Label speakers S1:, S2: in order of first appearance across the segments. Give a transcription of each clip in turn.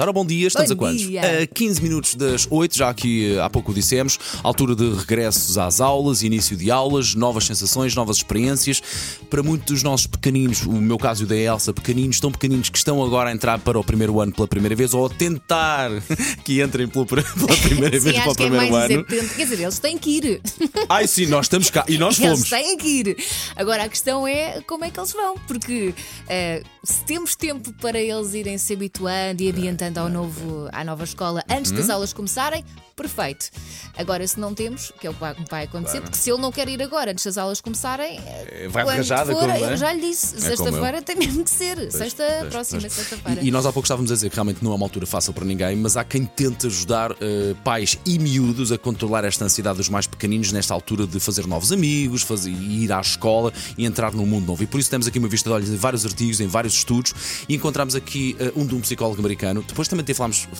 S1: Ora, bom dia, estamos
S2: Bom
S1: a quantos?
S2: dia.
S1: A 15 minutos das 8, já que eh, há pouco dissemos, altura de regressos às aulas, início de aulas, novas sensações, novas experiências. Para muitos dos nossos pequeninos, o meu caso e o da Elsa, pequeninos, tão pequeninos que estão agora a entrar para o primeiro ano pela primeira vez ou a tentar que entrem pela, pela primeira
S2: Sim,
S1: vez para o
S2: é
S1: primeiro
S2: mais
S1: ano.
S2: quer dizer, eles têm que ir.
S1: Ai sim, nós estamos cá e nós
S2: Eles
S1: fomos.
S2: têm que ir. Agora a questão é como é que eles vão, porque eh, se temos tempo para eles irem se habituando e ambientando ao novo, à nova escola antes
S1: Uhum.
S2: das aulas começarem, perfeito. Agora, se não temos, que é o que vai- vai acontecer, porque se ele não quer ir agora antes das aulas começarem, eh,
S1: vai
S2: quando
S1: arranjada,
S2: for,
S1: como é?
S2: eu já lhe disse,
S1: como
S2: sexta-feira tem mesmo que ser. Sexta, próxima sexta-feira.
S1: E, e nós há pouco estávamos a dizer que realmente não é uma altura fácil para ninguém, mas há quem tente ajudar eh, pais e miúdos a controlar esta ansiedade dos mais pequeninos nesta altura de fazer novos amigos, fazer, ir à escola e entrar num mundo novo. E por isso temos aqui uma vista de olhos em vários artigos, em vários estudos, e encontramos aqui eh, um de um psicólogo americano. Depois também ter-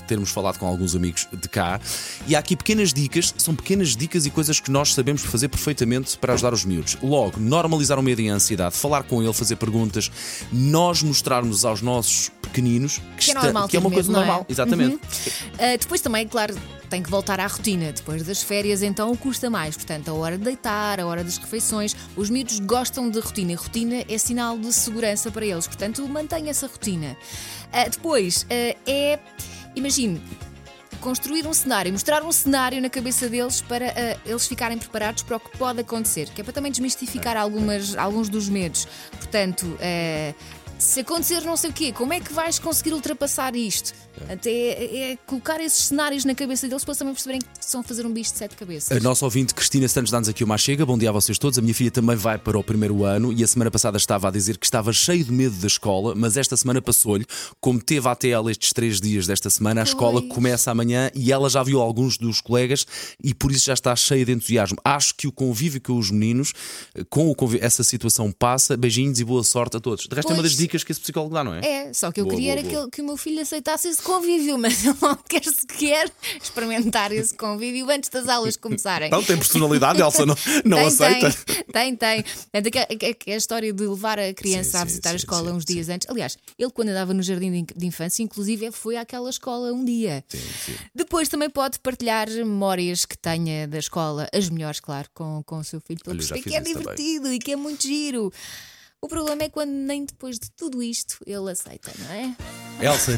S1: termos falado com alguns amigos de cá. E há aqui pequenas dicas, são pequenas dicas e coisas que nós sabemos fazer perfeitamente para ajudar os miúdos. Logo, normalizar o medo e a ansiedade, falar com ele, fazer perguntas, nós mostrarmos aos nossos pequeninos que,
S2: Que é normal
S1: que é uma coisa
S2: é?
S1: normal. Exatamente.
S2: Uh, depois também, claro, tem que voltar à rotina. Depois das férias, então custa mais. Portanto, a hora de deitar, a hora das refeições. Os miúdos gostam de rotina e rotina é sinal de segurança para eles. Portanto, mantenha essa rotina. Uh, depois, uh, é. Imagine. Construir um cenário, mostrar um cenário na cabeça deles para uh, eles ficarem preparados para o que pode acontecer, que é para também desmistificar algumas, alguns dos medos. Portanto, se acontecer não sei o quê, como é que vais conseguir ultrapassar isto? Até é, é colocar esses cenários na cabeça deles para também perceberem que estão a fazer um bicho de sete cabeças.
S1: A nossa ouvinte Cristina Santos dá-nos aqui uma chega. Bom dia a vocês todos. A minha filha também vai para o primeiro ano e a semana passada estava a dizer que estava cheio de medo da escola, mas esta semana passou-lhe. Como teve até ela estes três dias desta semana, a escola
S2: Pois.
S1: começa amanhã e ela já viu alguns dos colegas e por isso já está cheia de entusiasmo. Acho que o convívio com os meninos, com o convívio, essa situação passa. Beijinhos e boa sorte a todos. De resto, é uma das
S2: Pois.
S1: Dicas que esse psicólogo dá, não é?
S2: É, só que eu
S1: Boa,
S2: queria
S1: boa,
S2: era que,
S1: boa.
S2: ele- que o meu filho aceitasse esse convívio, mas ele não quer sequer experimentar esse convívio antes das aulas começarem.
S1: Não tem personalidade, Elsa não, não
S2: tem,
S1: aceita.
S2: Tem, tem, tem. É, daque- é, é a história de levar a criança
S1: Sim,
S2: a visitar
S1: sim,
S2: a escola
S1: sim,
S2: uns
S1: sim.
S2: dias antes. Aliás, ele, quando andava no jardim de, de infância, inclusive, foi àquela escola um dia. Depois também pode partilhar memórias que tenha da escola, as melhores, claro, com, com o seu filho, para perceber que é
S1: isso também.
S2: divertido e que é muito giro. O problema é quando nem depois de tudo isto ele aceita, não é?
S1: Elsa,